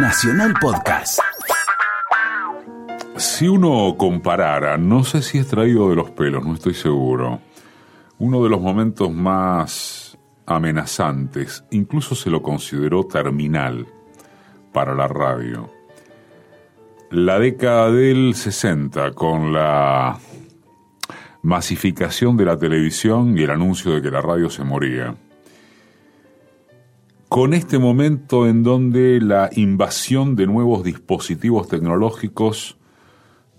Nacional Podcast. Si uno comparara, no sé si es traído de los pelos, no estoy seguro, uno de los momentos más amenazantes, incluso se lo consideró terminal para la radio. La década del 60, con la masificación de la televisión y el anuncio de que la radio se moría con este momento en donde la invasión de nuevos dispositivos tecnológicos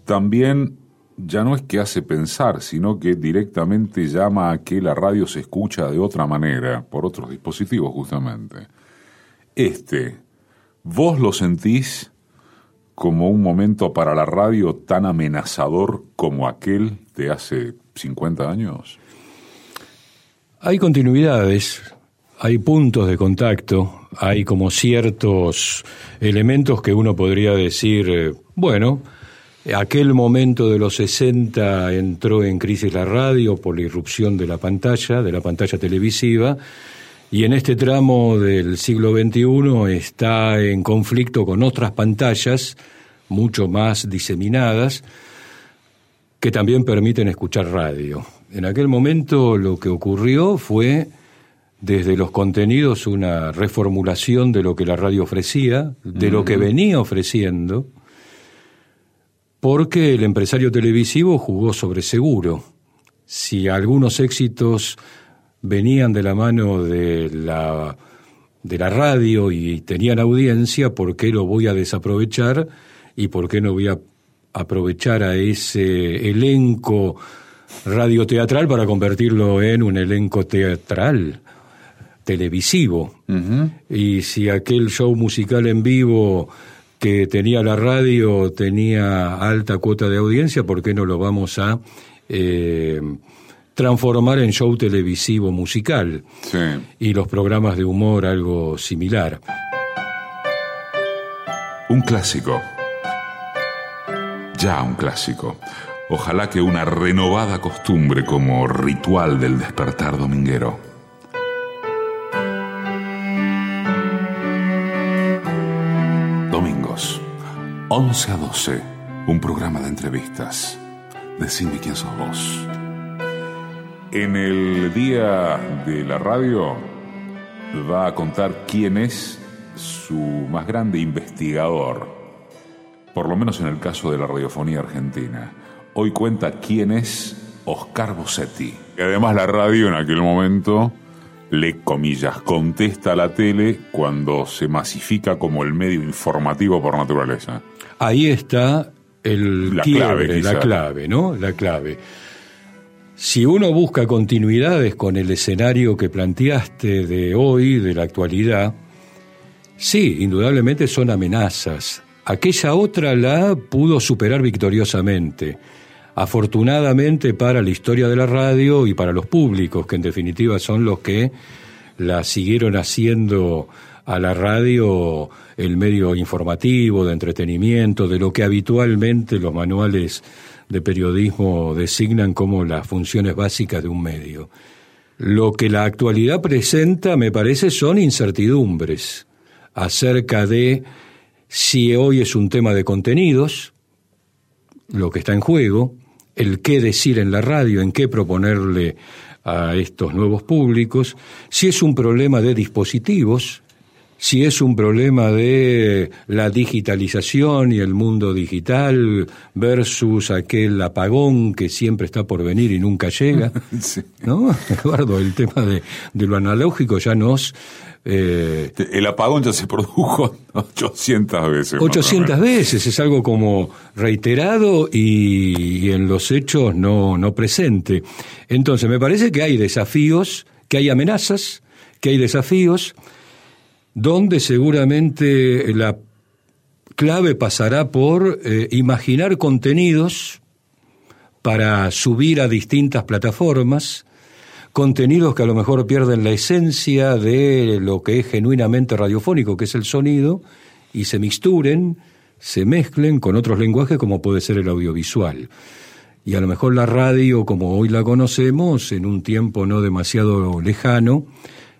también ya no es que hace pensar, sino que directamente llama a que la radio se escucha de otra manera, por otros dispositivos justamente. Este, ¿vos lo sentís como un momento para la radio tan amenazador como aquel de hace 50 años? Hay continuidades, hay puntos de contacto, hay como ciertos elementos que uno podría decir, eh, bueno, aquel momento de los 60 entró en crisis la radio por la irrupción de la pantalla, de la pantalla televisiva, y en este tramo del siglo XXI está en conflicto con otras pantallas mucho más diseminadas que también permiten escuchar radio. En aquel momento lo que ocurrió fue desde los contenidos una reformulación de lo que la radio ofrecía, de lo que venía ofreciendo, porque el empresario televisivo jugó sobre seguro. Si algunos éxitos venían de la mano de la, de la radio y tenían audiencia, ¿por qué lo voy a desaprovechar y por qué no voy a aprovechar a ese elenco radioteatral para convertirlo en un elenco teatral? Televisivo. Y si aquel show musical en vivo que tenía la radio tenía alta cuota de audiencia, ¿por qué no lo vamos a eh, transformar en show televisivo musical? Y los programas de humor algo similar. Un clásico. Ya un clásico. Ojalá que una renovada costumbre como ritual del despertar dominguero. 11 a 12, un programa de entrevistas. Decime quién sos vos. En el día de la radio va a contar quién es su más grande investigador, por lo menos en el caso de la radiofonía argentina. Hoy cuenta quién es Oscar Bossetti. Y además la radio en aquel momento le, comillas, contesta a la tele cuando se masifica como el medio informativo por naturaleza. Ahí está el la clave, la clave, ¿no? La clave. Si uno busca continuidades con el escenario que planteaste de hoy, de la actualidad, sí, indudablemente son amenazas. Aquella otra la pudo superar victoriosamente afortunadamente para la historia de la radio y para los públicos, que en definitiva son los que la siguieron haciendo a la radio el medio informativo, de entretenimiento, de lo que habitualmente los manuales de periodismo designan como las funciones básicas de un medio. Lo que la actualidad presenta, me parece, son incertidumbres acerca de si hoy es un tema de contenidos, lo que está en juego, el qué decir en la radio, en qué proponerle a estos nuevos públicos, si es un problema de dispositivos, si es un problema de la digitalización y el mundo digital versus aquel apagón que siempre está por venir y nunca llega. ¿No? Eduardo, el tema de, de lo analógico ya nos eh, el apagón ya se produjo 800 veces. 800 veces, es algo como reiterado y, en los hechos no, no presente. Entonces, me parece que hay desafíos, que hay amenazas, que hay desafíos, donde seguramente la clave pasará por eh, imaginar contenidos para subir a distintas plataformas, contenidos que a lo mejor pierden la esencia de lo que es genuinamente radiofónico, que es el sonido, y se mixturen, se mezclen con otros lenguajes como puede ser el audiovisual. Y a lo mejor la radio, como hoy la conocemos, en un tiempo no demasiado lejano,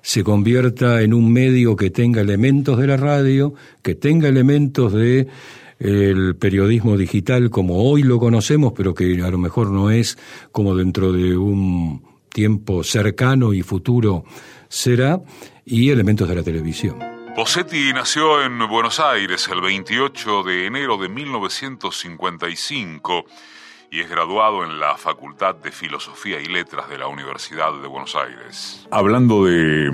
se convierta en un medio que tenga elementos de la radio, que tenga elementos de el periodismo digital como hoy lo conocemos, pero que a lo mejor no es como dentro de un tiempo cercano y futuro será, y elementos de la televisión. Bossetti nació en Buenos Aires el 28 de enero de 1955 y es graduado en la Facultad de Filosofía y Letras de la Universidad de Buenos Aires. Hablando de,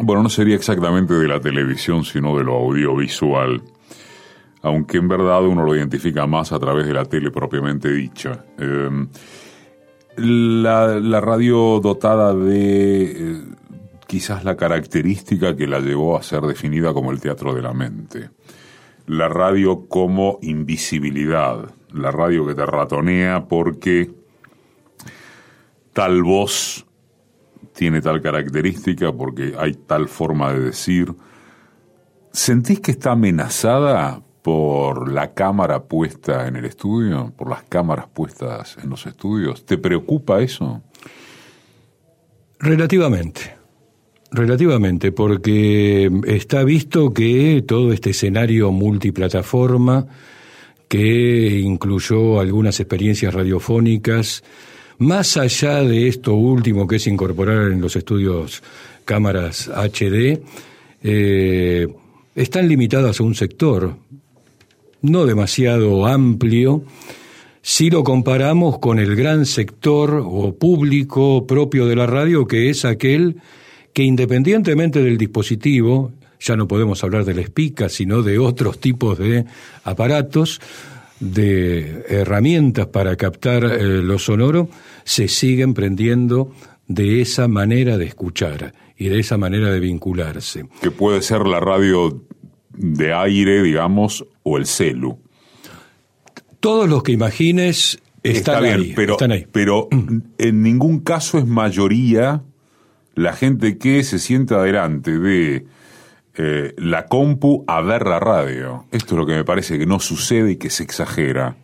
bueno, no sería exactamente de la televisión, sino de lo audiovisual, aunque en verdad uno lo identifica más a través de la tele propiamente dicha. Em, la, radio dotada de eh, quizás la característica que la llevó a ser definida como el teatro de la mente. La radio como invisibilidad, la radio que te ratonea porque tal voz tiene tal característica, porque hay tal forma de decir. ¿Sentís que está amenazada por la cámara puesta en el estudio, por las cámaras puestas en los estudios? ¿Te preocupa eso? Relativamente. Relativamente, porque está visto que todo este escenario multiplataforma, que incluyó algunas experiencias radiofónicas, más allá de esto último que es incorporar en los estudios cámaras HD, eh, están limitadas a un sector no demasiado amplio, si lo comparamos con el gran sector o público propio de la radio, que es aquel que independientemente del dispositivo, ya no podemos hablar de la espica, sino de otros tipos de aparatos, de herramientas para captar eh, lo sonoro, se siguen prendiendo de esa manera de escuchar y de esa manera de vincularse. Que puede ser la radio de aire, digamos, o el celu. Todos los que imagines están, ahí, pero, Pero en ningún caso es mayoría la gente que se sienta delante de la compu a ver la radio. Esto es lo que me parece que no sucede y que se exagera.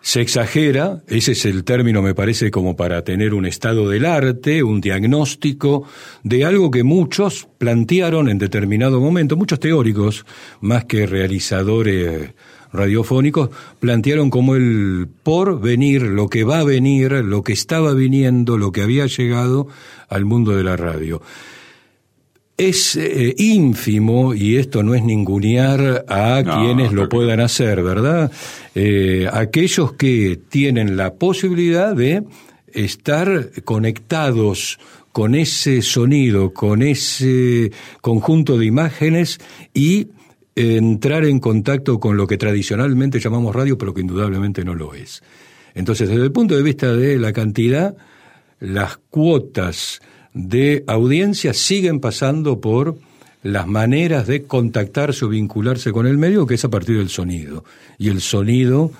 Se exagera, ese es el término me parece como para tener un estado del arte, un diagnóstico de algo que muchos plantearon en determinado momento, muchos teóricos, más que realizadores radiofónicos, plantearon como el por venir, lo que va a venir, lo que estaba viniendo, lo que había llegado al mundo de la radio es eh, ínfimo, y esto no es ningunear a quienes lo puedan hacer, ¿verdad? Eh, aquellos que tienen la posibilidad de estar conectados con ese sonido, con ese conjunto de imágenes y entrar en contacto con lo que tradicionalmente llamamos radio, pero que indudablemente no lo es. Entonces, desde el punto de vista de la cantidad, las cuotas de audiencia siguen pasando por las maneras de contactarse o vincularse con el medio, que es a partir del sonido. Y el sonido,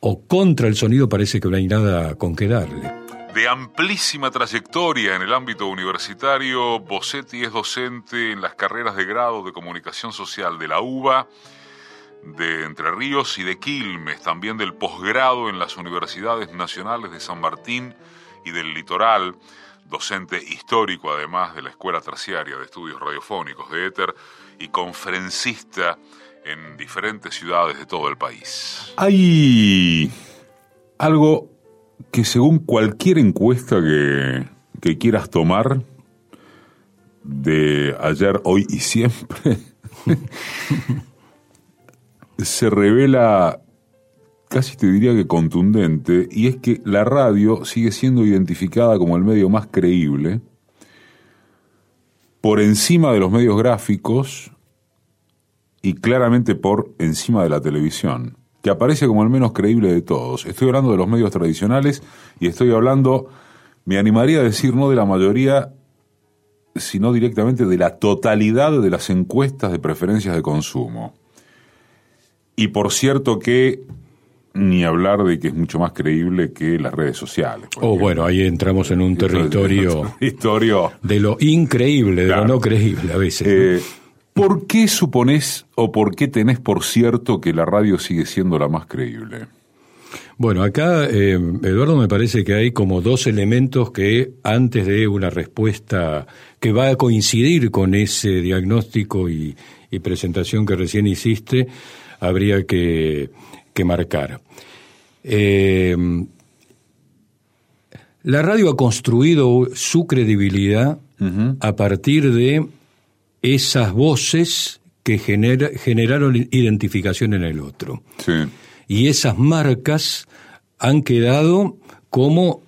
o contra el sonido, parece que no hay nada con qué darle. De amplísima trayectoria en el ámbito universitario, Bossetti es docente en las carreras de grado de comunicación social de la UBA, de Entre Ríos y de Quilmes, también del posgrado en las universidades nacionales de San Martín y del Litoral docente histórico además de la Escuela Terciaria de Estudios Radiofónicos de Éter y conferencista en diferentes ciudades de todo el país. Hay algo que según cualquier encuesta que, que quieras tomar, de ayer, hoy y siempre, se revela casi te diría que contundente, y es que la radio sigue siendo identificada como el medio más creíble, por encima de los medios gráficos y claramente por encima de la televisión, que aparece como el menos creíble de todos. Estoy hablando de los medios tradicionales y estoy hablando, me animaría a decir, no de la mayoría, sino directamente de la totalidad de las encuestas de preferencias de consumo. Y por cierto que ni hablar de que es mucho más creíble que las redes sociales. Oh, bueno, ahí entramos en un territorio, de lo increíble, de lo no creíble a veces. Eh, ¿Por qué suponés o por qué tenés por cierto que la radio sigue siendo la más creíble? Bueno, acá, eh, Eduardo, me parece que hay como dos elementos que antes de una respuesta que va a coincidir con ese diagnóstico y, presentación que recién hiciste, habría que, marcar. Eh, la radio ha construido su credibilidad a partir de esas voces que generaron identificación en el otro. Y esas marcas han quedado como,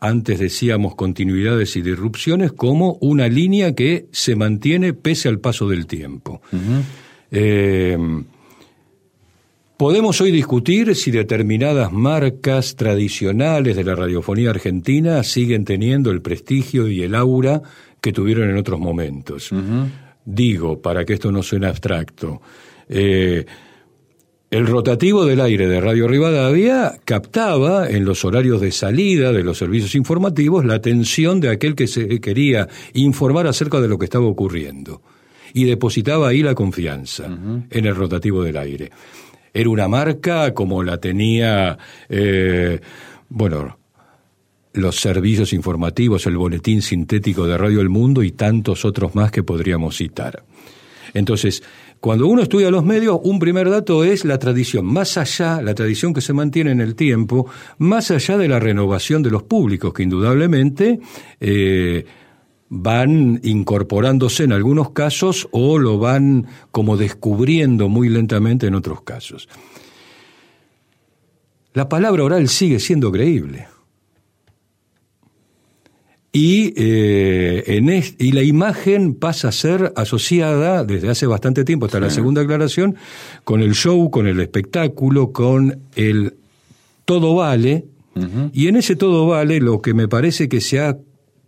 antes decíamos, continuidades y disrupciones, como una línea que se mantiene pese al paso del tiempo. Eh, podemos hoy discutir si determinadas marcas tradicionales de la radiofonía argentina siguen teniendo el prestigio y el aura que tuvieron en otros momentos. Digo, para que esto no suene abstracto, eh, el rotativo del aire de Radio Rivadavia captaba en los horarios de salida de los servicios informativos la atención de aquel que se quería informar acerca de lo que estaba ocurriendo y depositaba ahí la confianza en el rotativo del aire. Era una marca como la tenía, eh, bueno, los servicios informativos, el boletín sintético de Radio El Mundo y tantos otros más que podríamos citar. Entonces, cuando uno estudia los medios, un primer dato es la tradición, más allá, la tradición que se mantiene en el tiempo, más allá de la renovación de los públicos, que indudablemente eh, van incorporándose en algunos casos o lo van como descubriendo muy lentamente en otros casos. La palabra oral sigue siendo creíble. Y, eh, en y la imagen pasa a ser asociada desde hace bastante tiempo, hasta la segunda aclaración, con el show, con el espectáculo, con el todo vale. Y en ese todo vale lo que me parece que se ha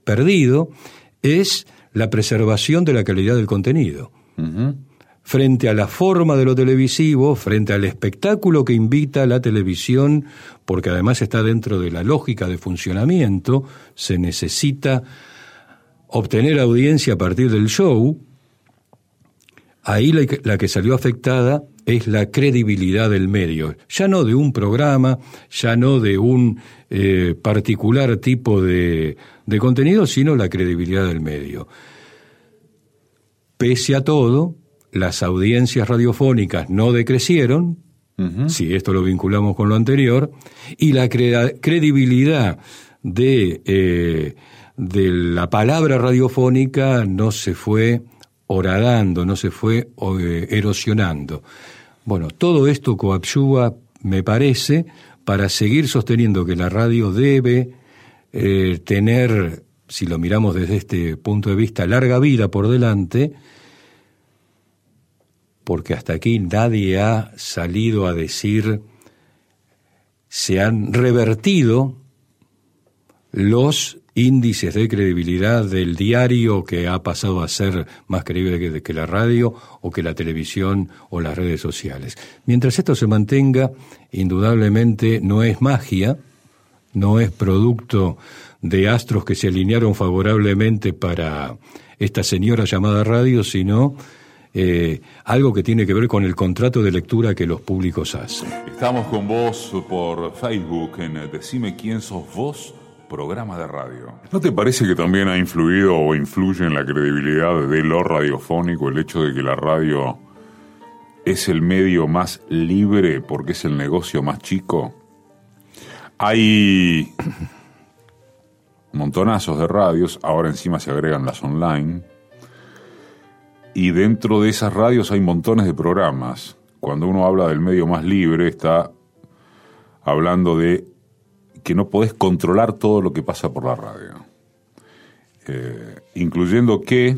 perdido es la preservación de la calidad del contenido. Frente a la forma de lo televisivo, frente al espectáculo que invita la televisión, porque además está dentro de la lógica de funcionamiento, se necesita obtener audiencia a partir del show, ahí la que, salió afectada es la credibilidad del medio, ya no de un programa, ya no de un eh, particular tipo de contenido, sino la credibilidad del medio. Pese a todo, las audiencias radiofónicas no decrecieron, si esto lo vinculamos con lo anterior, y la credibilidad de, eh, de la palabra radiofónica no se fue horadando, no se fue eh, erosionando. Bueno, todo esto coadyuva, me parece, para seguir sosteniendo que la radio debe eh, tener, si lo miramos desde este punto de vista, larga vida por delante, porque hasta aquí nadie ha salido a decir se han revertido los índices de credibilidad del diario que ha pasado a ser más creíble que, la radio o que la televisión o las redes sociales. Mientras esto se mantenga, indudablemente no es magia, no es producto de astros que se alinearon favorablemente para esta señora llamada radio, sino eh, algo que tiene que ver con el contrato de lectura que los públicos hacen. Estamos con vos por Facebook en Decime quién sos vos, programa de radio. ¿No te parece que también ha influido o influye en la credibilidad de lo radiofónico el hecho de que la radio es el medio más libre porque es el negocio más chico? Hay montonazos de radios, ahora encima se agregan las online y dentro de esas radios hay montones de programas. Cuando uno habla del medio más libre, está hablando de que no podés controlar todo lo que pasa por la radio. Eh, incluyendo que,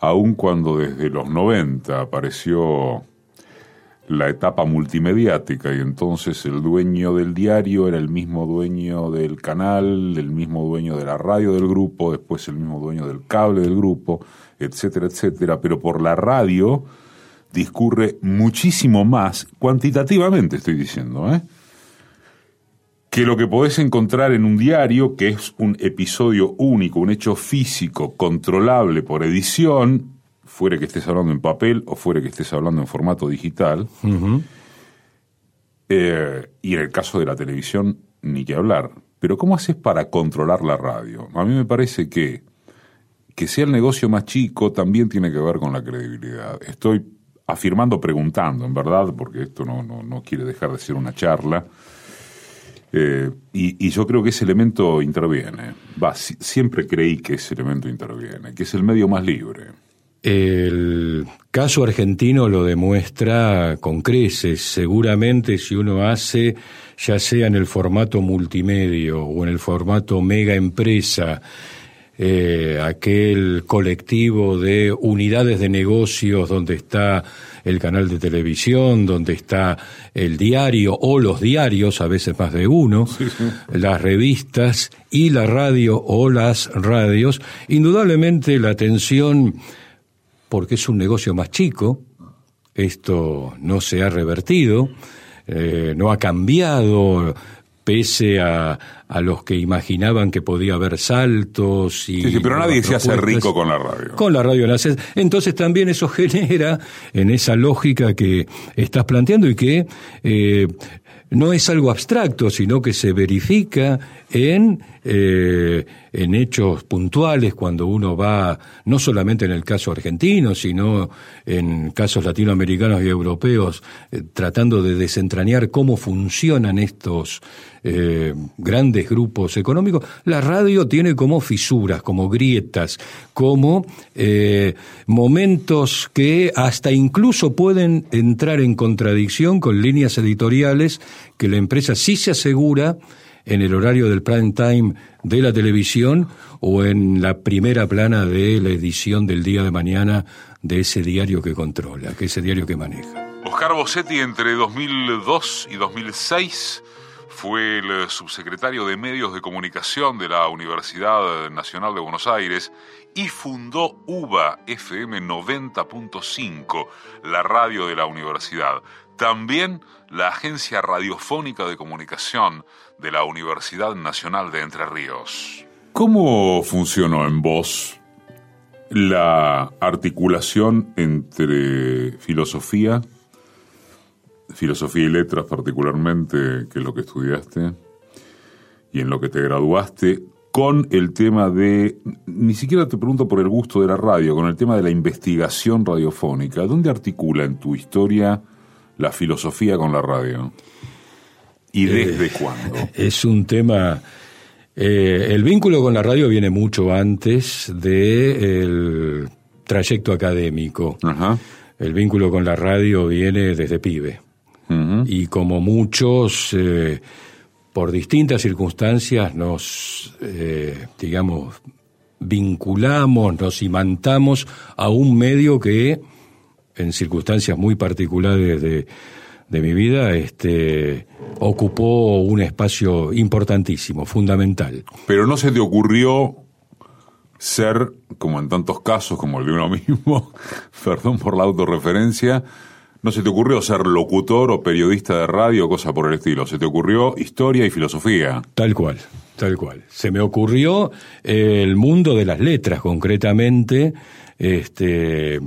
aun cuando desde los 90 apareció la etapa multimediática y entonces el dueño del diario era el mismo dueño del canal, el mismo dueño de la radio del grupo, después el mismo dueño del cable del grupo, etcétera, etcétera, pero por la radio discurre muchísimo más, cuantitativamente estoy diciendo, ¿eh? Que lo que podés encontrar en un diario, que es un episodio único, un hecho físico, controlable por edición, fuera que estés hablando en papel o fuera que estés hablando en formato digital, Eh, y en el caso de la televisión, ni que hablar. Pero ¿cómo haces para controlar la radio? A mí me parece que que sea el negocio más chico también tiene que ver con la credibilidad. Estoy afirmando, preguntando, en verdad, porque esto no, no, quiere dejar de ser una charla. Eh, y, yo creo que ese elemento interviene. Va, siempre creí que ese elemento interviene, que es el medio más libre. El caso argentino lo demuestra con creces. Seguramente si uno hace, ya sea en el formato multimedio o en el formato mega empresa, eh, aquel colectivo de unidades de negocios donde está el canal de televisión, donde está el diario o los diarios, a veces más de uno, las revistas y la radio o las radios, indudablemente la atención, porque es un negocio más chico, esto no se ha revertido, eh, no ha cambiado pese a, a, los que imaginaban que podía haber saltos y... Sí, pero nadie se hace rico con la radio. Con la radio nace. Entonces también eso genera en esa lógica que estás planteando y que eh, no es algo abstracto, sino que se verifica en, eh, en hechos puntuales cuando uno va, no solamente en el caso argentino, sino en casos latinoamericanos y europeos, eh, tratando de desentrañar cómo funcionan estos eh, grandes grupos económicos, la radio tiene como fisuras, como grietas, como eh, momentos que hasta incluso pueden entrar en contradicción con líneas editoriales que la empresa sí se asegura en el horario del prime time de la televisión o en la primera plana de la edición del día de mañana de ese diario que controla, que ese diario que maneja. Oscar Bossetti entre 2002 y 2006 fue el subsecretario de Medios de Comunicación de la Universidad Nacional de Buenos Aires y fundó UBA FM 90.5, la radio de la universidad. También la Agencia Radiofónica de Comunicación de la Universidad Nacional de Entre Ríos. ¿Cómo funcionó en vos la articulación entre filosofía, filosofía y letras particularmente, que es lo que estudiaste, y en lo que te graduaste, con el tema de, ni siquiera te pregunto por el gusto de la radio, con el tema de la investigación radiofónica. ¿Dónde articula en tu historia la filosofía con la radio? ¿Y eh, desde cuándo? Es un tema... Eh, el vínculo con la radio viene mucho antes del trayecto académico. El vínculo con la radio viene desde pibe y como muchos, eh, por distintas circunstancias, nos, eh, digamos, vinculamos, nos imantamos a un medio que, en circunstancias muy particulares de, de mi vida, este, ocupó un espacio importantísimo, fundamental. Pero no se te ocurrió ser, como en tantos casos, como el de uno mismo, perdón por la autorreferencia, ¿No se te ocurrió ser locutor o periodista de radio o cosa por el estilo? ¿Se te ocurrió historia y filosofía? Tal cual, tal cual. Se me ocurrió eh, el mundo de las letras, concretamente, este,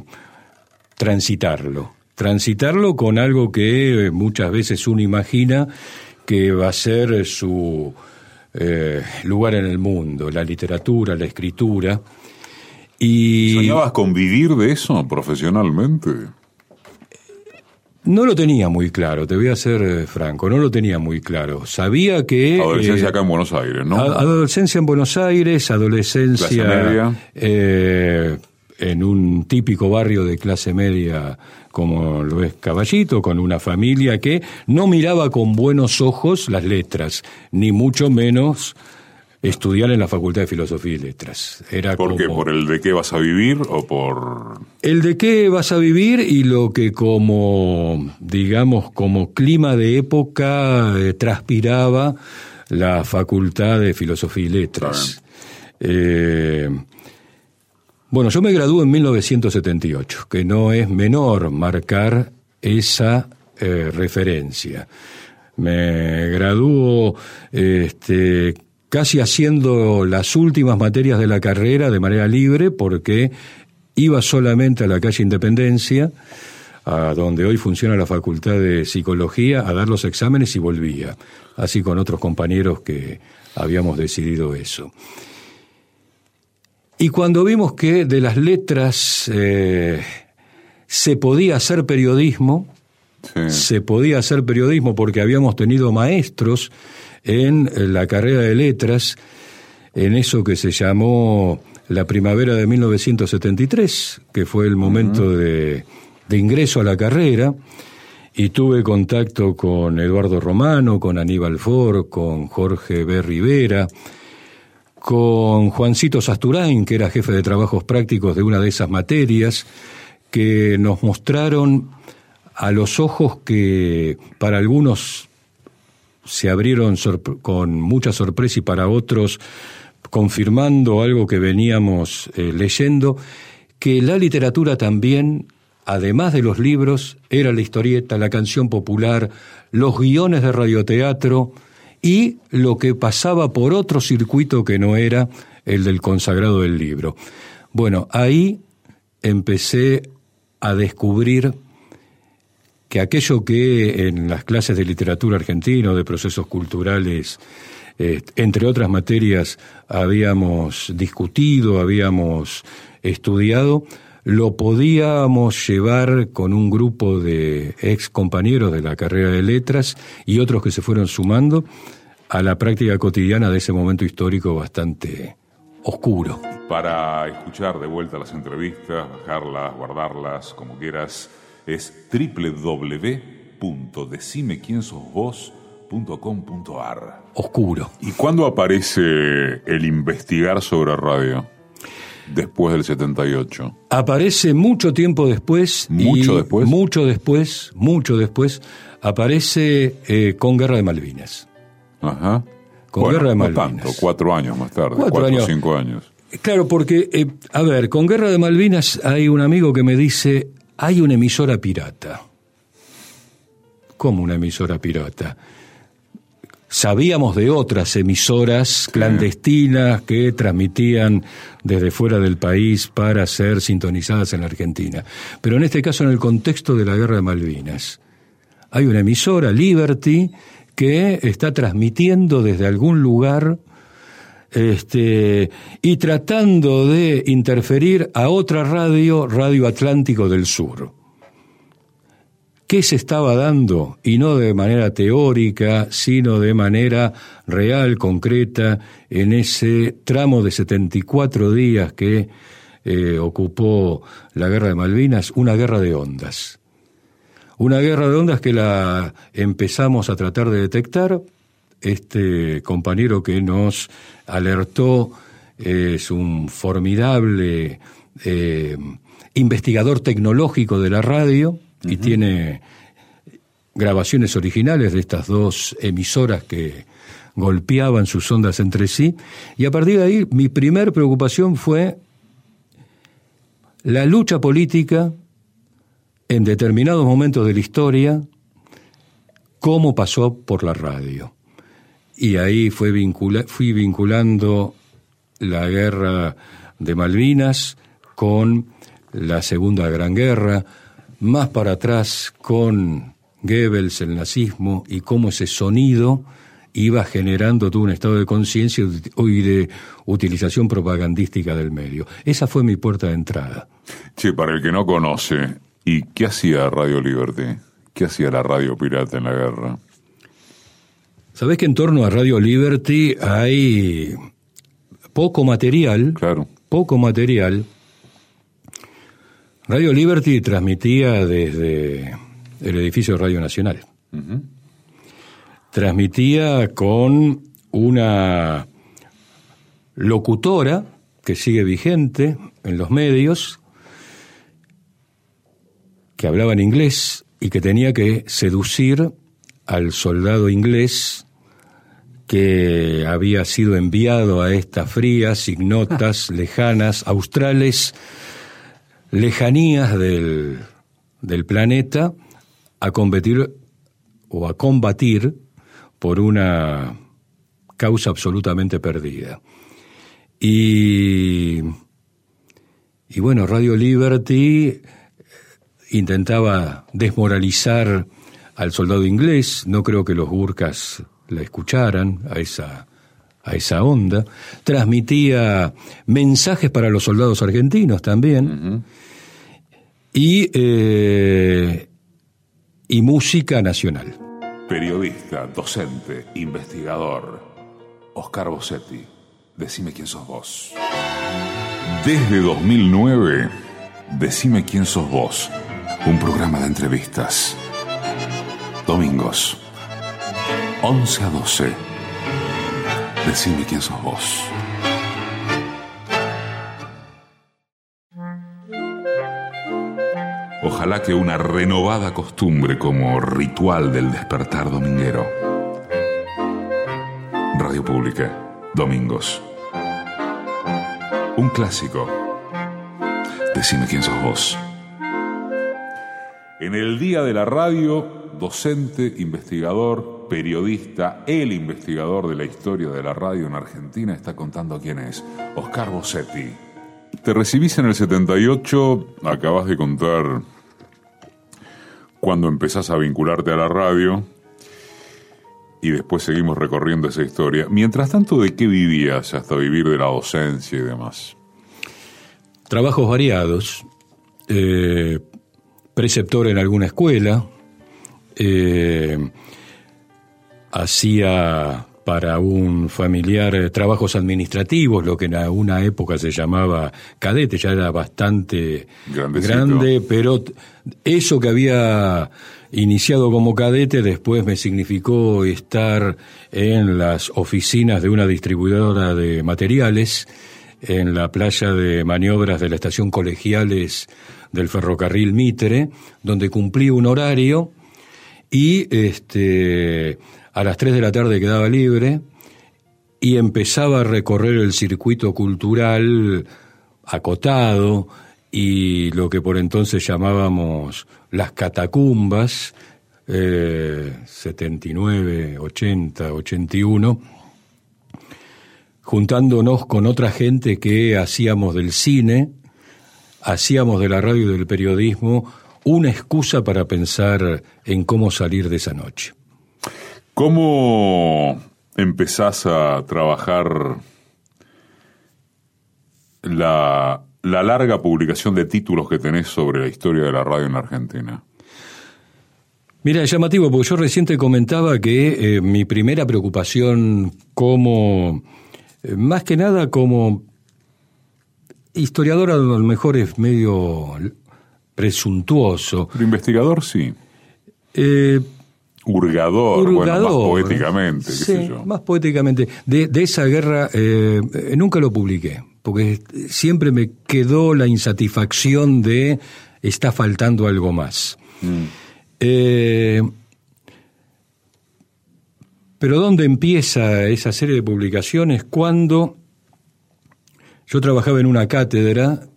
transitarlo. Transitarlo con algo que muchas veces uno imagina que va a ser su eh, lugar en el mundo, la literatura, la escritura. Y... ¿Soñabas con vivir de eso profesionalmente? No lo tenía muy claro, te voy a ser eh, franco, no lo tenía muy claro. Sabía que... Adolescencia eh, acá en Buenos Aires, ¿no? Adolescencia en Buenos Aires, adolescencia... Media. Eh, en un típico barrio de clase media como lo es Caballito, con una familia que no miraba con buenos ojos las letras, ni mucho menos estudiar en la Facultad de Filosofía y Letras. Era ¿Por qué? ¿Por el de qué vas a vivir o por...? El de qué vas a vivir y lo que como, digamos, como clima de época eh, transpiraba la Facultad de Filosofía y Letras. Eh, bueno, yo me gradué en 1978, que no es menor marcar esa eh, referencia. Me graduó este, casi haciendo las últimas materias de la carrera de manera libre porque iba solamente a la calle Independencia a donde hoy funciona la Facultad de Psicología a dar los exámenes y volvía, así con otros compañeros que habíamos decidido eso. Y cuando vimos que de las letras eh, se podía hacer periodismo, se podía hacer periodismo porque habíamos tenido maestros en la carrera de letras, en eso que se llamó la primavera de 1973, que fue el momento de de ingreso a la carrera. Y tuve contacto con Eduardo Romano, con Aníbal Ford, con Jorge B. Rivera, con Juancito Sasturain, que era jefe de trabajos prácticos de una de esas materias, que nos mostraron a los ojos que para algunos se abrieron con mucha sorpresa y para otros confirmando algo que veníamos eh, leyendo, que la literatura también además de los libros, era la historieta, la canción popular, los guiones de radioteatro y lo que pasaba por otro circuito que no era el del consagrado del libro. Bueno, ahí empecé a descubrir que aquello que en las clases de literatura argentina, de procesos culturales, entre otras materias, habíamos discutido, habíamos estudiado, lo podíamos llevar con un grupo de ex compañeros de la carrera de letras y otros que se fueron sumando a la práctica cotidiana de ese momento histórico bastante oscuro. Para escuchar de vuelta las entrevistas, bajarlas, guardarlas, como quieras, es www.decimequiensosvos.com.ar. Oscuro. ¿Y cuándo aparece el investigar sobre radio? Después del 78. Aparece mucho tiempo después. Mucho después. Mucho después, mucho después, aparece eh, con Guerra de Malvinas. Ajá. Con Guerra de Malvinas. No tanto, cuatro años más tarde, cuatro, o cinco años. Claro, porque, eh, a ver, con Guerra de Malvinas hay un amigo que me dice, hay una emisora pirata. ¿Cómo una emisora pirata? Sabíamos de otras emisoras clandestinas que transmitían desde fuera del país para ser sintonizadas en la Argentina. Pero en este caso, en el contexto de la guerra de Malvinas, hay una emisora, Liberty, que está transmitiendo desde algún lugar este, y tratando de interferir a otra radio, Radio Atlántico del Sur qué se estaba dando, y no de manera teórica, sino de manera real, concreta, en ese tramo de 74 días que eh, ocupó la guerra de Malvinas, una guerra de ondas. Una guerra de ondas que la empezamos a tratar de detectar. Este compañero que nos alertó es un formidable eh, investigador tecnológico de la radio, y tiene grabaciones originales de estas dos emisoras que golpeaban sus ondas entre sí. Y a partir de ahí mi primer preocupación fue la lucha política en determinados momentos de la historia, cómo pasó por la radio. Y ahí fue fui vinculando la guerra de Malvinas con la Segunda Gran Guerra, más para atrás con Goebbels, el nazismo y cómo ese sonido iba generando todo un estado de conciencia y de utilización propagandística del medio. Esa fue mi puerta de entrada. Che, para el que no conoce, ¿y qué hacía Radio Liberty? ¿Qué hacía la radio pirata en la guerra? Sabés que en torno a Radio Liberty hay poco material. Claro. Poco material Radio Liberty transmitía desde el edificio de Radio Nacional. Transmitía con una locutora que sigue vigente en los medios, que hablaba en inglés y que tenía que seducir al soldado inglés que había sido enviado a estas frías, ignotas, lejanas, australes, lejanías del, del planeta a competir o a combatir por una causa absolutamente perdida. Y, y bueno, Radio Liberty intentaba desmoralizar al soldado inglés, no creo que los burkas la escucharan a esa, a esa onda, transmitía mensajes para los soldados argentinos también, y, eh, y música nacional. Periodista, docente, investigador, Oscar Bossetti, decime quién sos vos. Desde 2009, decime quién sos vos, un programa de entrevistas Domingos, 11 a 12. Decime quién sos vos. Ojalá que una renovada costumbre como ritual del despertar dominguero. Radio Pública, domingos. Un clásico. Decime quién sos vos. En el día de la radio docente, investigador, periodista, el investigador de la historia de la radio en Argentina, está contando quién es, Oscar Bossetti. Te recibís en el 78, acabas de contar cuando empezás a vincularte a la radio y después seguimos recorriendo esa historia. Mientras tanto, ¿de qué vivías hasta vivir de la docencia y demás? Trabajos variados, eh, preceptor en alguna escuela, eh, hacía para un familiar eh, trabajos administrativos, lo que en una época se llamaba cadete, ya era bastante grande, pero eso que había iniciado como cadete después me significó estar en las oficinas de una distribuidora de materiales en la playa de maniobras de la estación Colegiales del ferrocarril Mitre, donde cumplí un horario y este, a las 3 de la tarde quedaba libre y empezaba a recorrer el circuito cultural acotado y lo que por entonces llamábamos las catacumbas, 79, 80, 81, juntándonos con otra gente que hacíamos del cine, hacíamos de la radio y del periodismo una excusa para pensar en cómo salir de esa noche. ¿Cómo empezás a trabajar la, larga publicación de títulos que tenés sobre la historia de la radio en la Argentina? Mira, es llamativo, porque yo reciente comentaba que eh, mi primera preocupación como, eh, más que nada como historiador a lo mejor es medio presuntuoso. Pero investigador sí. Eh, hurgador, bueno, más poéticamente, qué sé yo. Más poéticamente. De, esa guerra eh, nunca lo publiqué, porque siempre me quedó la insatisfacción de está faltando algo más. Mm. Eh, pero ¿dónde empieza esa serie de publicaciones? Cuando yo trabajaba en una cátedra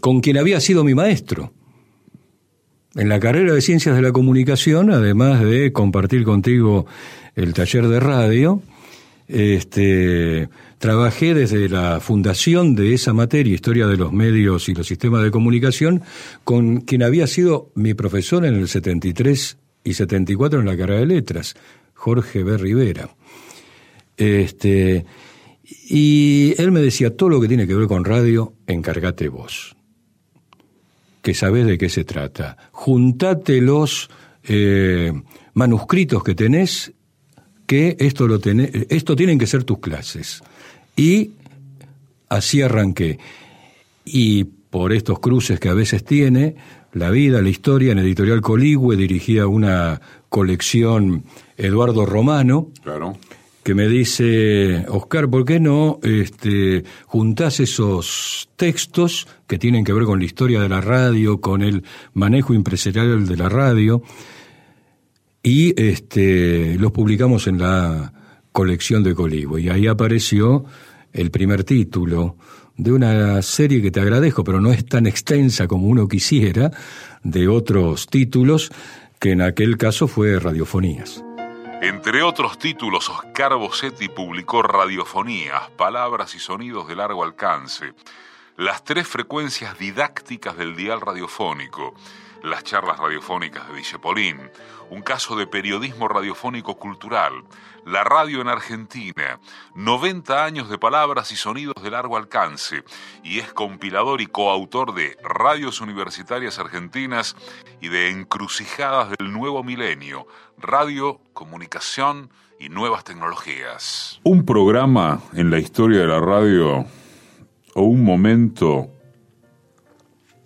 con quien había sido mi maestro en la carrera de Ciencias de la Comunicación, además de compartir contigo el taller de radio, este, trabajé desde la fundación de esa materia, Historia de los Medios y los Sistemas de Comunicación, con quien había sido mi profesor en el 73 y 74 en la carrera de Letras, Jorge B. Rivera. Este, y él me decía, todo lo que tiene que ver con radio, encárgate vos que sabés de qué se trata. Juntate los eh, manuscritos que tenés, que esto, lo tenés, esto tienen que ser tus clases. Y así arranqué. Y por estos cruces que a veces tiene, la vida, la historia, en Editorial Coligüe dirigía una colección Eduardo Romano. Claro que me dice, Oscar, ¿por qué no este, juntás esos textos que tienen que ver con la historia de la radio, con el manejo empresarial de la radio, y este, los publicamos en la colección de Colibo? Y ahí apareció el primer título de una serie que te agradezco, pero no es tan extensa como uno quisiera, de otros títulos, que en aquel caso fue Radiofonías. Entre otros títulos, Oscar Bossetti publicó Radiofonías, Palabras y Sonidos de Largo Alcance, las tres frecuencias didácticas del dial radiofónico, las charlas radiofónicas de Dicepolín, un caso de periodismo radiofónico cultural, la radio en Argentina, 90 años de palabras y sonidos de largo alcance, y es compilador y coautor de Radios Universitarias Argentinas y de Encrucijadas del Nuevo Milenio, Radio, Comunicación y Nuevas Tecnologías. Un programa en la historia de la radio, o un momento,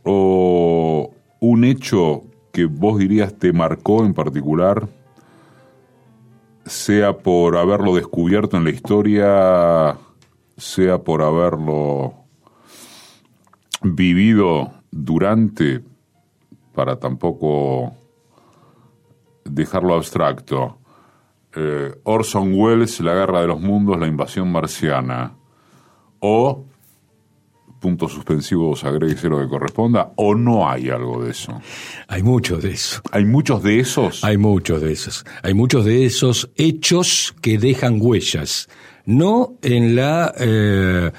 o un hecho que vos dirías te marcó en particular, sea por haberlo descubierto en la historia, sea por haberlo vivido durante, para tampoco dejarlo abstracto. Eh, Orson Welles, La Guerra de los Mundos, La Invasión Marciana, o punto suspensivo agregue lo que corresponda o no hay algo de eso? Hay muchos de eso. ¿Hay muchos de esos? Hay muchos de esos. Hay muchos de esos hechos que dejan huellas. No en la eh,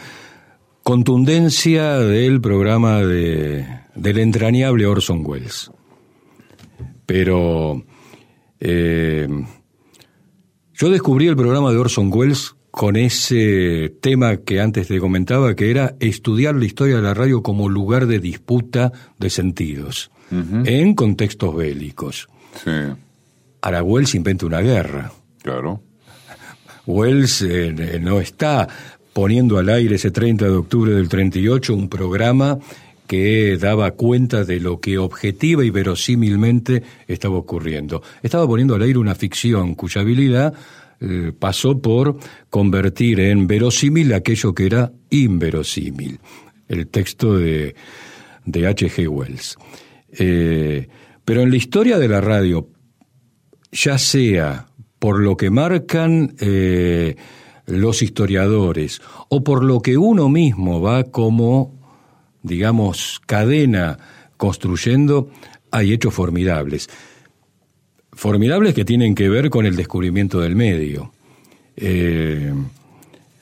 contundencia del programa de, del entrañable Orson Welles. Pero eh, yo descubrí el programa de Orson Welles con ese tema que antes te comentaba, que era estudiar la historia de la radio como lugar de disputa de sentidos, en contextos bélicos. Sí. Ahora Wells inventa una guerra. Claro. Wells eh, no está poniendo al aire ese 30 de octubre del 38 un programa que daba cuenta de lo que objetiva y verosímilmente estaba ocurriendo. Estaba poniendo al aire una ficción cuya habilidad eh, pasó por convertir en verosímil aquello que era inverosímil, el texto de, de H.G. Wells. Eh, pero en la historia de la radio, ya sea por lo que marcan eh, los historiadores o por lo que uno mismo va como, digamos, cadena construyendo, hay hechos formidables formidables que tienen que ver con el descubrimiento del medio. Eh,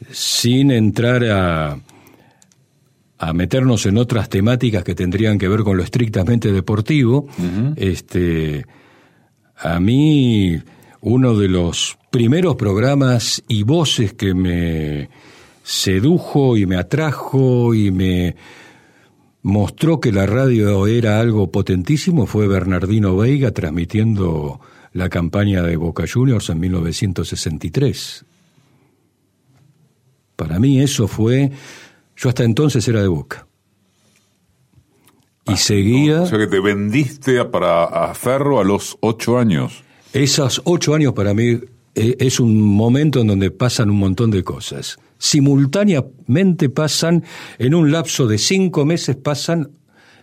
sin entrar a, a meternos en otras temáticas que tendrían que ver con lo estrictamente deportivo, este, a mí uno de los primeros programas y voces que me sedujo y me atrajo y me mostró que la radio era algo potentísimo fue Bernardino Veiga transmitiendo la campaña de Boca Juniors en 1963. Para mí eso fue, yo hasta entonces era de Boca. Y ah, seguía... o sea que te vendiste para a Ferro a los ocho años. Esos ocho años para mí eh, es un momento en donde pasan un montón de cosas simultáneamente pasan, en un lapso de cinco meses, pasan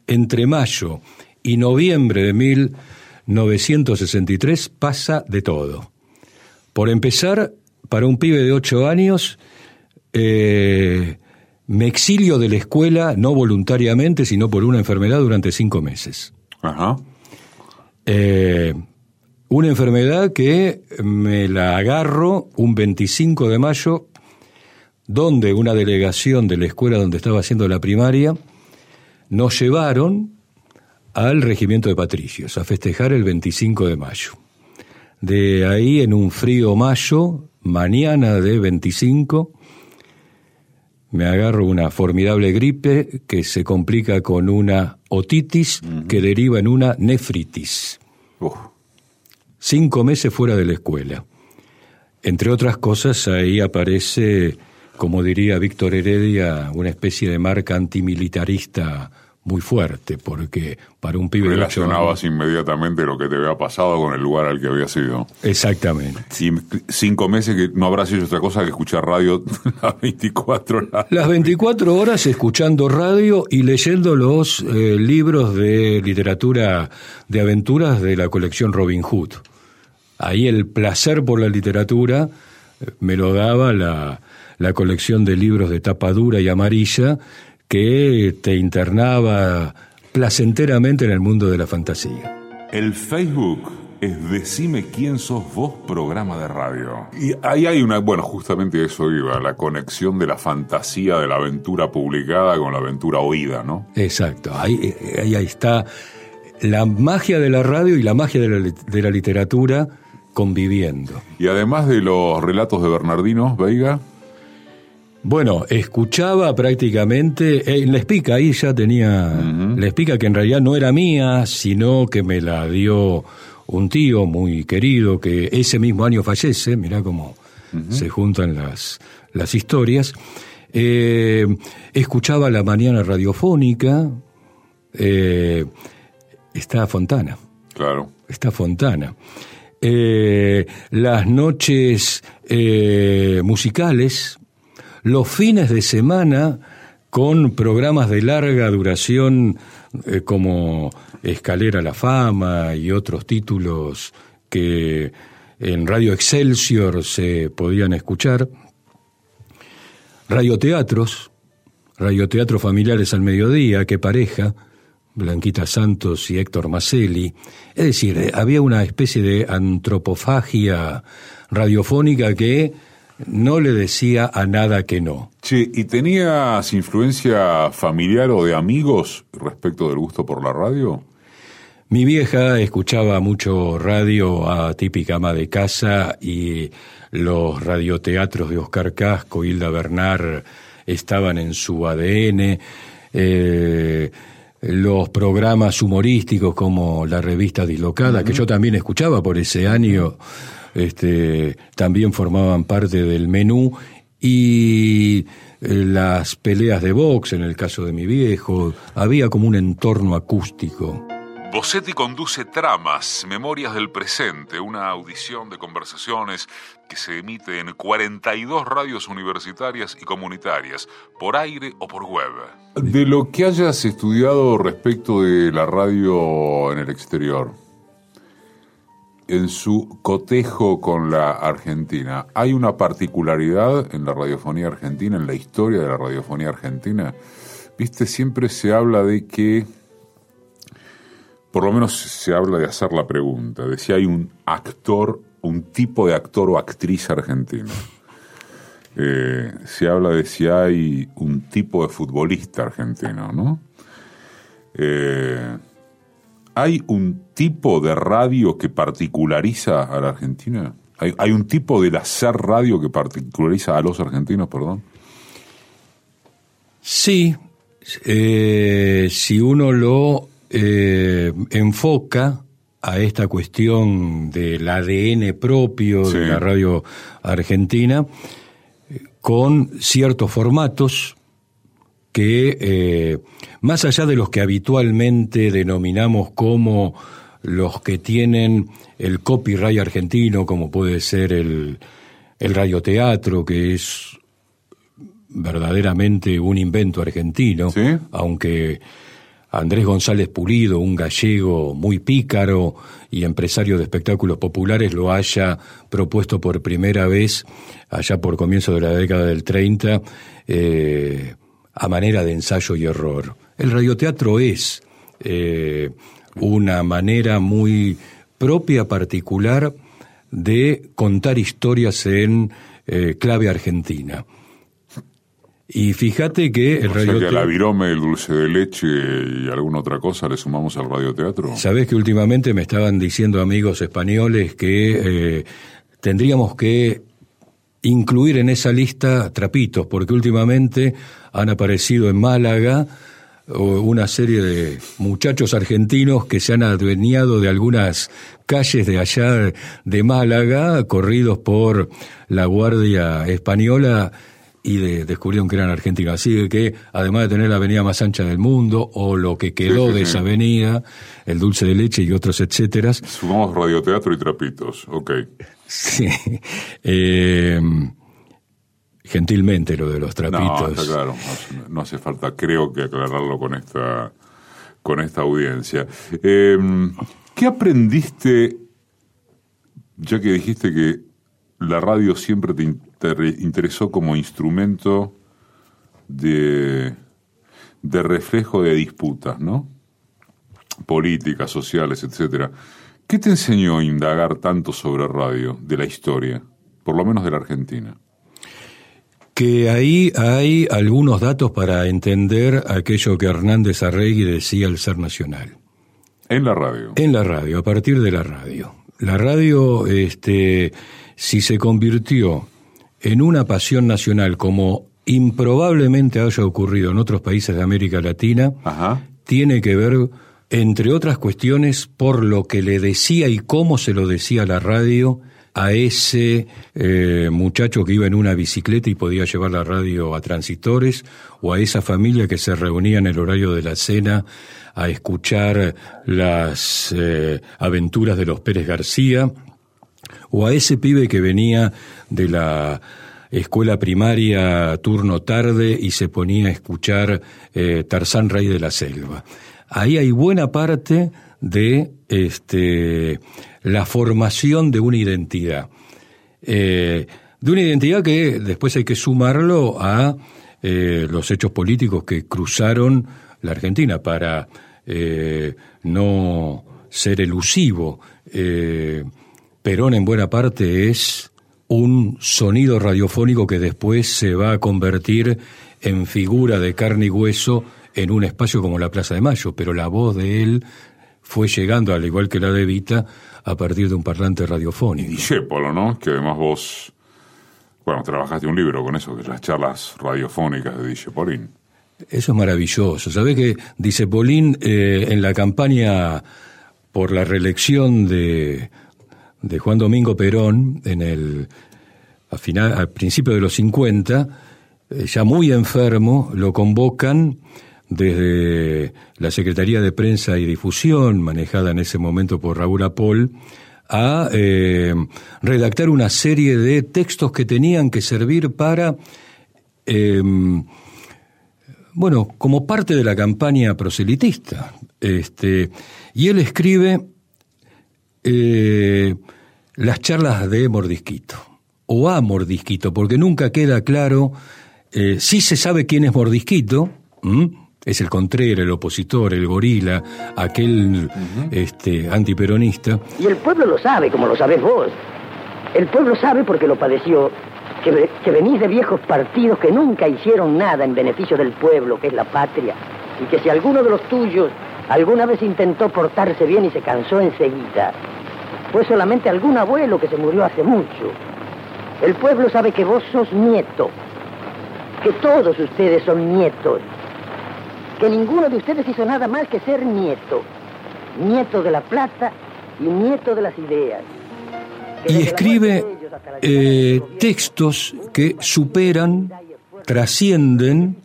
entre mayo y noviembre de 1963, pasa de todo. Por empezar, para un pibe de ocho años, eh, me exilio de la escuela, no voluntariamente, sino por una enfermedad durante cinco meses. Ajá. Eh, una enfermedad que me la agarro un 25 de mayo donde una delegación de la escuela donde estaba haciendo la primaria nos llevaron al regimiento de patricios a festejar el 25 de mayo. De ahí en un frío mayo, mañana de 25, me agarro una formidable gripe que se complica con una otitis que deriva en una nefritis. Cinco meses fuera de la escuela. Entre otras cosas, ahí aparece como diría Víctor Heredia, una especie de marca antimilitarista muy fuerte, porque para un pibe... Relacionabas inmediatamente lo que te había pasado con el lugar al que había sido. Exactamente. cinco meses que no habrás hecho otra cosa que escuchar radio las 24 horas. Las 24 horas escuchando radio y leyendo los eh, libros de literatura de aventuras de la colección Robin Hood. Ahí el placer por la literatura eh, me lo daba la la colección de libros de tapa dura y amarilla que te internaba placenteramente en el mundo de la fantasía. El Facebook es Decime quién sos vos, programa de radio. Y ahí hay una, bueno, justamente eso iba, la conexión de la fantasía de la aventura publicada con la aventura oída, ¿no? Exacto, ahí, ahí, está la magia de la radio y la magia de la, de la literatura conviviendo. Y además de los relatos de Bernardino Veiga. Bueno, escuchaba prácticamente, eh, la espica ahí ya tenía, la espica que en realidad no era mía, sino que me la dio un tío muy querido que ese mismo año fallece, mirá cómo se juntan las, las historias. Eh, escuchaba la mañana radiofónica, eh, está Fontana. Claro. Está Fontana. Eh, las noches musicales, los fines de semana con programas de larga duración eh, como Escalera a la Fama y otros títulos que en Radio Excelsior se podían escuchar, radioteatros, radioteatros familiares al mediodía, qué pareja, Blanquita Santos y Héctor Maselli. Es decir, eh, había una especie de antropofagia radiofónica que no le decía a nada que no. Sí, ¿y tenías influencia familiar o de amigos respecto del gusto por la radio? Mi vieja escuchaba mucho radio a típica ama de casa y los radioteatros de Oscar Casco, Hilda Bernard estaban en su ADN. Eh, los programas humorísticos como la revista Dislocada, que yo también escuchaba por ese año, este, también formaban parte del menú, y eh, las peleas de box, en el caso de mi viejo, había como un entorno acústico. Bossetti conduce Tramas, Memorias del Presente, una audición de conversaciones que se emite en 42 radios universitarias y comunitarias, por aire o por web. De lo que hayas estudiado respecto de la radio en el exterior, en su cotejo con la Argentina, ¿hay una particularidad en la radiofonía argentina, en la historia de la radiofonía argentina? Viste, siempre se habla de que por lo menos se habla de hacer la pregunta, de si hay un actor, un tipo de actor o actriz argentino. Eh, se habla de si hay un tipo de futbolista argentino, ¿no? Eh, ¿Hay un tipo de radio que particulariza a la Argentina? ¿Hay, un tipo del hacer radio que particulariza a los argentinos, perdón? Sí, eh, si uno lo eh, enfoca a esta cuestión del ADN propio de la radio argentina con ciertos formatos que, eh, más allá de los que habitualmente denominamos como los que tienen el copyright argentino, como puede ser el, el radioteatro, que es verdaderamente un invento argentino, aunque Andrés González Pulido, un gallego muy pícaro y empresario de espectáculos populares, lo haya propuesto por primera vez, allá por comienzo de la década del 30, eh, a manera de ensayo y error. El radioteatro es eh, una manera muy propia, particular, de contar historias en eh, clave argentina. Y fíjate que el radio. que a la virome, el dulce de leche y alguna otra cosa le sumamos al radioteatro. Sabes que últimamente me estaban diciendo amigos españoles que eh, tendríamos que incluir en esa lista trapitos, porque últimamente han aparecido en Málaga una serie de muchachos argentinos que se han adueñado de algunas calles de allá de Málaga, corridos por la Guardia Española y de, descubrieron que eran argentinos. Así que, además de tener la avenida más ancha del mundo, o lo que quedó de esa avenida, el dulce de leche y otros etcétera. Sumamos radioteatro y trapitos, ok. Sí. Eh, gentilmente lo de los trapitos. No, claro, no, hace falta, creo que aclararlo con esta, con esta audiencia. Eh, ¿Qué aprendiste, ya que dijiste que la radio siempre te interesó como instrumento de, de reflejo de disputas, ¿no? Políticas, sociales, etcétera. ¿Qué te enseñó a indagar tanto sobre radio, de la historia, por lo menos de la Argentina? Que ahí hay algunos datos para entender aquello que Hernández Arregui decía el ser nacional. En la radio. En la radio, a partir de la radio. La radio, este, si se convirtió en una pasión nacional como improbablemente haya ocurrido en otros países de América Latina, tiene que ver, entre otras cuestiones, por lo que le decía y cómo se lo decía la radio a ese eh, muchacho que iba en una bicicleta y podía llevar la radio a transitores, o a esa familia que se reunía en el horario de la cena a escuchar las eh, aventuras de los Pérez García, o a ese pibe que venía de la escuela primaria turno tarde y se ponía a escuchar eh, Tarzán Rey de la Selva. Ahí hay buena parte de este, la formación de una identidad. Eh, de una identidad que después hay que sumarlo a eh, los hechos políticos que cruzaron la Argentina para eh, no ser elusivo. Perón en buena parte es un sonido radiofónico que después se va a convertir en figura de carne y hueso en un espacio como la Plaza de Mayo, pero la voz de él fue llegando, al igual que la de Vita, a partir de un parlante radiofónico. Y ¿no? Que además vos, bueno, trabajaste un libro con eso, de las charlas radiofónicas de Dijepolín. Eso es maravilloso. ¿Sabés que Dijepolín eh, en la campaña por la reelección de, de Juan Domingo Perón, en el, a final, al principio de los 50, eh, ya muy enfermo, lo convocan desde la Secretaría de Prensa y Difusión, manejada en ese momento por Raúl Apol, a eh, redactar una serie de textos que tenían que servir para, em, bueno, como parte de la campaña proselitista. Este, y él escribe eh, las charlas de Mordisquito, o a Mordisquito, porque nunca queda claro, eh, si se sabe quién es Mordisquito, es el Contreras, el opositor, el gorila, aquel este, antiperonista. Y el pueblo lo sabe, como lo sabés vos. El pueblo sabe porque lo padeció, que, que venís de viejos partidos que nunca hicieron nada en beneficio del pueblo, que es la patria, y que si alguno de los tuyos alguna vez intentó portarse bien y se cansó enseguida, fue solamente algún abuelo que se murió hace mucho. El pueblo sabe que vos sos nieto, que todos ustedes son nietos que ninguno de ustedes hizo nada más que ser nieto. Nieto de la plata y nieto de las ideas. Y escribe eh, textos que superan, trascienden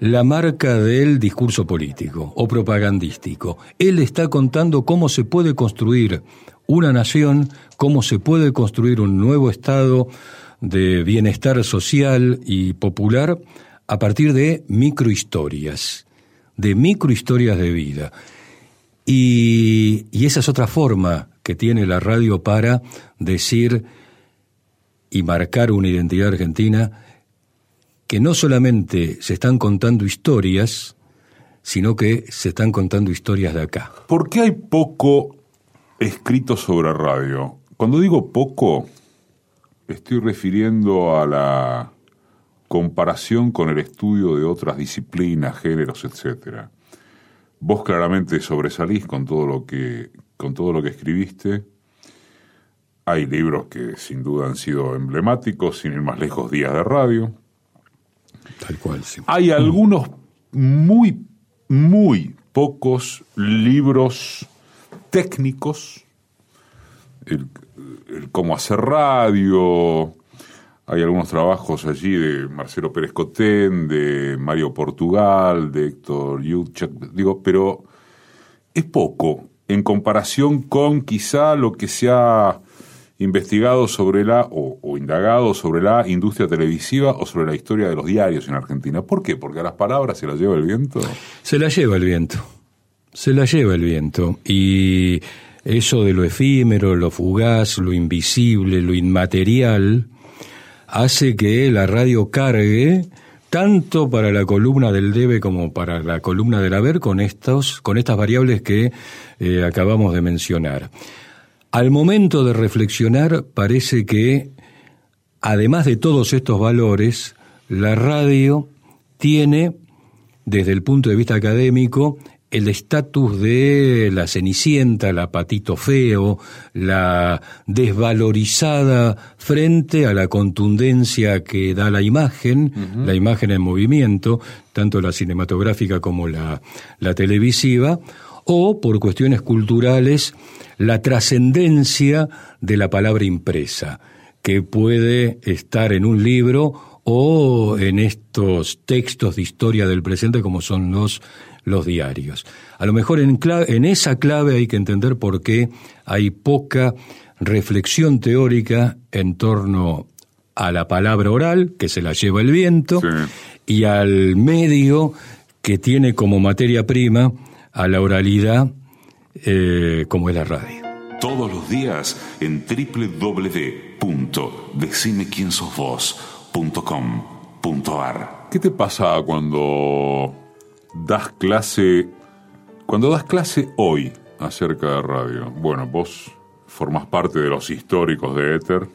la marca del discurso político o propagandístico. Él está contando cómo se puede construir una nación, cómo se puede construir un nuevo estado de bienestar social y popular a partir de microhistorias, de microhistorias de vida. Y, y esa es otra forma que tiene la radio para decir y marcar una identidad argentina que no solamente se están contando historias, sino que se están contando historias de acá. ¿Por qué hay poco escrito sobre radio? Cuando digo poco, estoy refiriendo a la comparación con el estudio de otras disciplinas, géneros, etcétera. Vos claramente sobresalís con todo lo que con todo lo que escribiste. Hay libros que sin duda han sido emblemáticos, sin ir más lejos, días de radio. Tal cual, sí. Hay algunos muy, muy pocos libros técnicos, el cómo hacer radio, hay algunos trabajos allí de Marcelo Pérez Cotén, de Mario Portugal, de Héctor Yuchak, digo, pero es poco en comparación con quizá lo que se ha investigado sobre la, o, o, indagado sobre la industria televisiva o sobre la historia de los diarios en Argentina. ¿Por qué? Porque a las palabras se las lleva el viento. Se las lleva el viento, se las lleva el viento. Y eso de lo efímero, lo fugaz, lo invisible, lo inmaterial, hace que la radio cargue tanto para la columna del debe como para la columna del haber con estos, con estas variables que eh, acabamos de mencionar. Al momento de reflexionar, parece que, además de todos estos valores, la radio tiene, desde el punto de vista académico, el estatus de la cenicienta, la patito feo, la desvalorizada frente a la contundencia que da la imagen, la imagen en movimiento, tanto la cinematográfica como la, la televisiva, o por cuestiones culturales, la trascendencia de la palabra impresa, que puede estar en un libro o en estos textos de historia del presente como son los los diarios. A lo mejor en, en esa clave hay que entender por qué hay poca reflexión teórica en torno a la palabra oral, que se la lleva el viento, y al medio que tiene como materia prima a la oralidad eh, como es la radio. Todos los días en www.decimequiensosvos.com.ar ¿Qué te pasa cuando das clase, cuando das clase hoy acerca de radio, bueno, vos formás parte de los históricos de Éter,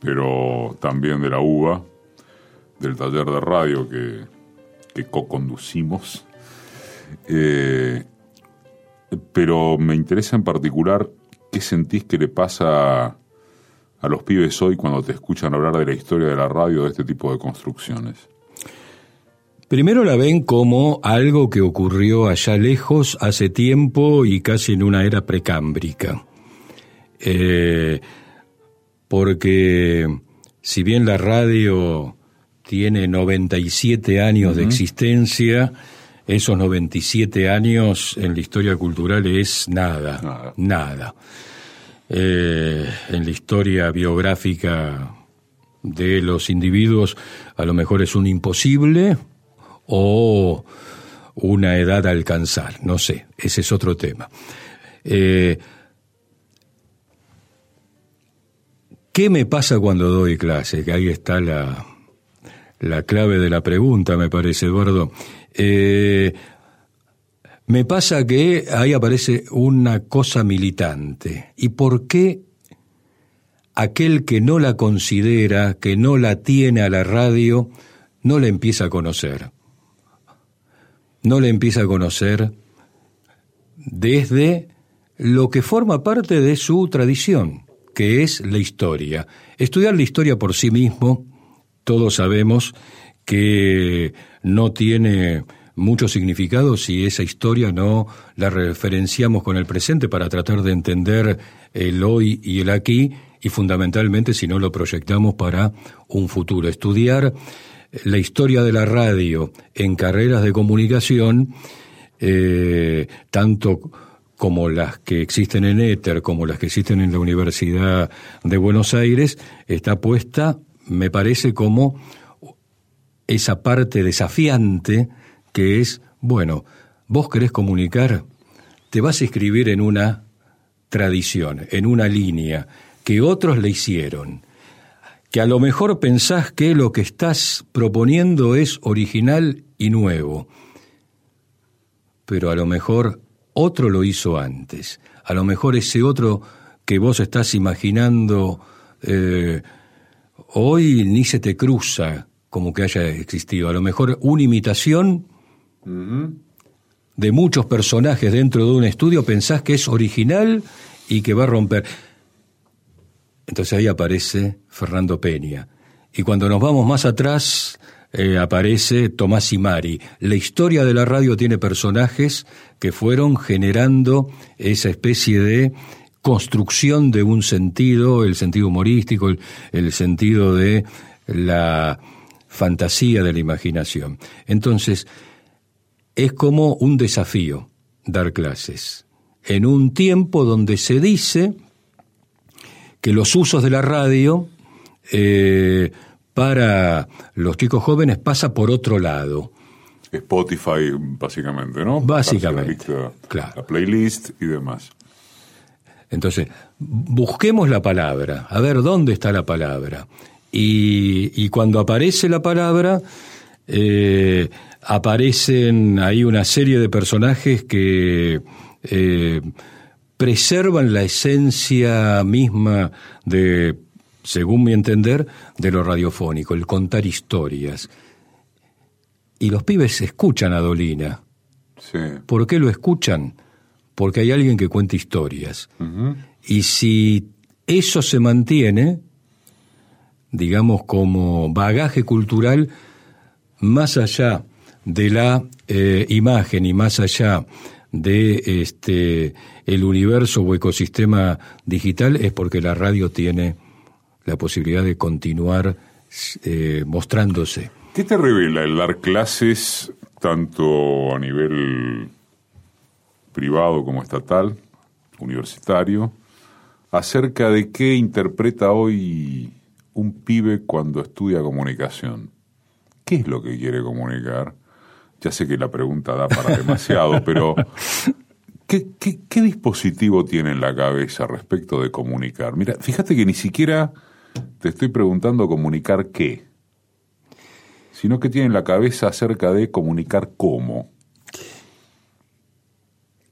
pero también de la UBA, del taller de radio que, que co-conducimos. Eh, pero me interesa en particular qué sentís que le pasa a los pibes hoy cuando te escuchan hablar de la historia de la radio de este tipo de construcciones. Primero la ven como algo que ocurrió allá lejos, hace tiempo y casi en una era precámbrica. Eh, porque si bien la radio tiene 97 años de existencia, esos 97 años en la historia cultural es nada, nada. Eh, en la historia biográfica de los individuos a lo mejor es un imposible, o una edad a alcanzar, no sé, ese es otro tema. Eh, ¿Qué me pasa cuando doy clase? Que ahí está la, la clave de la pregunta, me parece, Eduardo. Eh, me pasa que ahí aparece una cosa militante. ¿Y por qué aquel que no la considera, que no la tiene a la radio, no la empieza a conocer? No le empieza a conocer desde lo que forma parte de su tradición, que es la historia. Estudiar la historia por sí mismo, todos sabemos que no tiene mucho significado si esa historia no la referenciamos con el presente para tratar de entender el hoy y el aquí y fundamentalmente si no lo proyectamos para un futuro. Estudiar la historia de la radio en carreras de comunicación, eh, tanto como las que existen en Éter, como las que existen en la Universidad de Buenos Aires, está puesta, me parece, como esa parte desafiante que es, bueno, vos querés comunicar, te vas a escribir en una tradición, en una línea que otros le hicieron que a lo mejor pensás que lo que estás proponiendo es original y nuevo, pero a lo mejor otro lo hizo antes, a lo mejor ese otro que vos estás imaginando eh, hoy ni se te cruza como que haya existido, a lo mejor una imitación de muchos personajes dentro de un estudio pensás que es original y que va a romper. Entonces ahí aparece Fernando Peña. Y cuando nos vamos más atrás, eh, aparece Tomás Imari. La historia de la radio tiene personajes que fueron generando esa especie de construcción de un sentido, el sentido humorístico, el sentido de la fantasía de la imaginación. Entonces, es como un desafío dar clases en un tiempo donde se dice que los usos de la radio eh, para los chicos jóvenes pasa por otro lado. Spotify, básicamente, ¿no? Básicamente. claro. La playlist y demás. Entonces, busquemos la palabra, a ver dónde está la palabra. Y, cuando aparece la palabra, eh, aparecen ahí una serie de personajes que eh, preservan la esencia misma de, según mi entender, de lo radiofónico, el contar historias. Y los pibes escuchan a Dolina, ¿Por qué lo escuchan? Porque hay alguien que cuenta historias. Y si eso se mantiene, digamos, como bagaje cultural, más allá de la eh, imagen y más allá de este el universo o ecosistema digital es porque la radio tiene la posibilidad de continuar eh, mostrándose. ¿Qué te revela el dar clases tanto a nivel privado como estatal, universitario, acerca de qué interpreta hoy un pibe cuando estudia comunicación? ¿Qué es lo que quiere comunicar? Ya sé que la pregunta da para demasiado, pero ¿qué, qué, dispositivo tiene en la cabeza respecto de comunicar? Mira, fíjate que ni siquiera te estoy preguntando comunicar qué, sino que tiene en la cabeza acerca de comunicar cómo.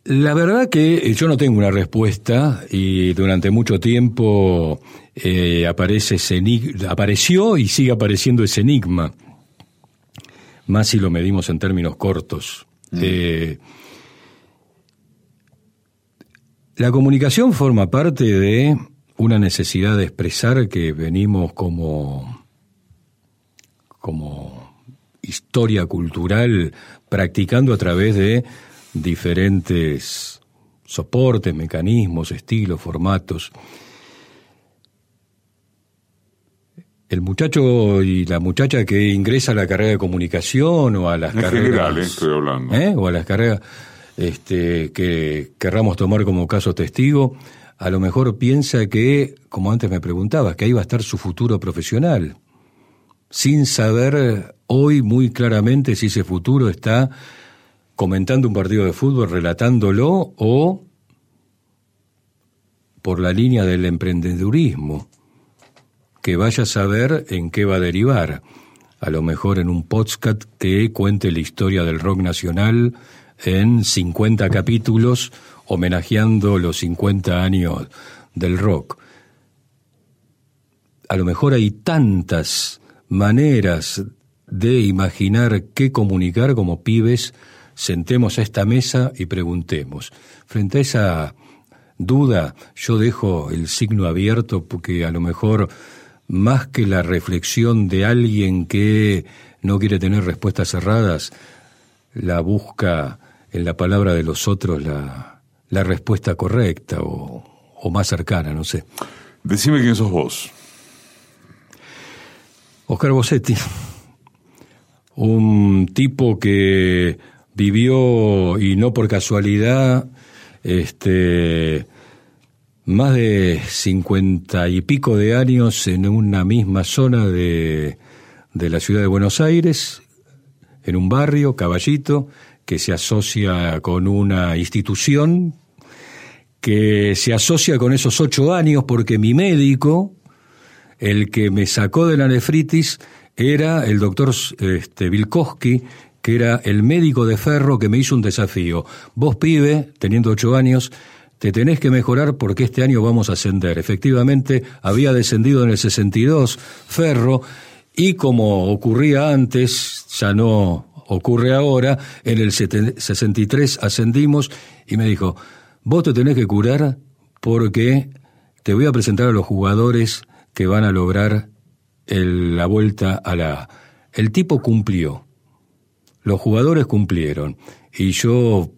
La verdad que yo no tengo una respuesta y durante mucho tiempo eh, aparece apareció y sigue apareciendo ese enigma, más si lo medimos en términos cortos. Mm. Eh, la comunicación forma parte de una necesidad de expresar que venimos como, como historia cultural practicando a través de diferentes soportes, mecanismos, estilos, formatos. El muchacho y la muchacha que ingresa a la carrera de comunicación o a las carreras. ¿eh? estoy hablando. ¿eh? O a las carreras este, que querramos tomar como caso testigo, a lo mejor piensa que, como antes me preguntabas, que ahí va a estar su futuro profesional, sin saber hoy muy claramente si ese futuro está comentando un partido de fútbol, relatándolo o por la línea del emprendedurismo, que vaya a saber en qué va a derivar. A lo mejor en un podcast que cuente la historia del rock nacional en 50 capítulos homenajeando los 50 años del rock. A lo mejor hay tantas maneras de imaginar qué comunicar como pibes, sentemos a esta mesa y preguntemos. Frente a esa duda, yo dejo el signo abierto porque a lo mejor más que la reflexión de alguien que no quiere tener respuestas cerradas, la busca en la palabra de los otros la, la respuesta correcta o, más cercana, no sé. Decime quién sos vos. Oscar Bossetti, un tipo que vivió, y no por casualidad, este, más de cincuenta y pico de años en una misma zona de, de la ciudad de Buenos Aires, en un barrio, Caballito, que se asocia con una institución que se asocia con esos ocho años porque mi médico, el que me sacó de la nefritis, era el doctor este, que era el médico de ferro que me hizo un desafío. Vos, pibe, teniendo ocho años, te tenés que mejorar porque este año vamos a ascender. Efectivamente, había descendido en el 62 ferro y como ocurría antes, ya no ocurre ahora, en el 63 ascendimos y me dijo, vos te tenés que curar porque te voy a presentar a los jugadores que van a lograr la vuelta a la... El tipo cumplió, los jugadores cumplieron. Y yo,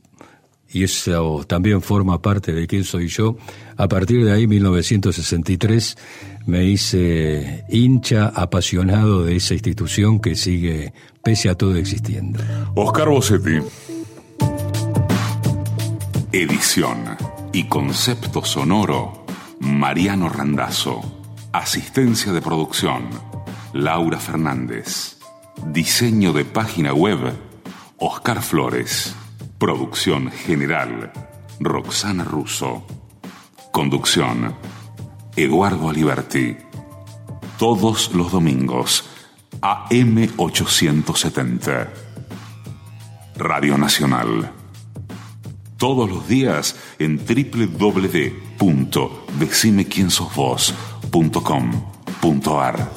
y eso también forma parte de quién soy yo, a partir de ahí, 1963, me hice hincha apasionado de esa institución que sigue, pese a todo, existiendo. Oscar Bossetti. Edición y concepto sonoro, Mariano Randazzo. Asistencia de producción, Laura Fernández. Diseño de página web, Oscar Flores. Producción general, Roxana Russo. Conducción, Eduardo Aliberti. Todos los domingos, AM870. Radio Nacional todos los días en www.decimequiensosvos.com.ar.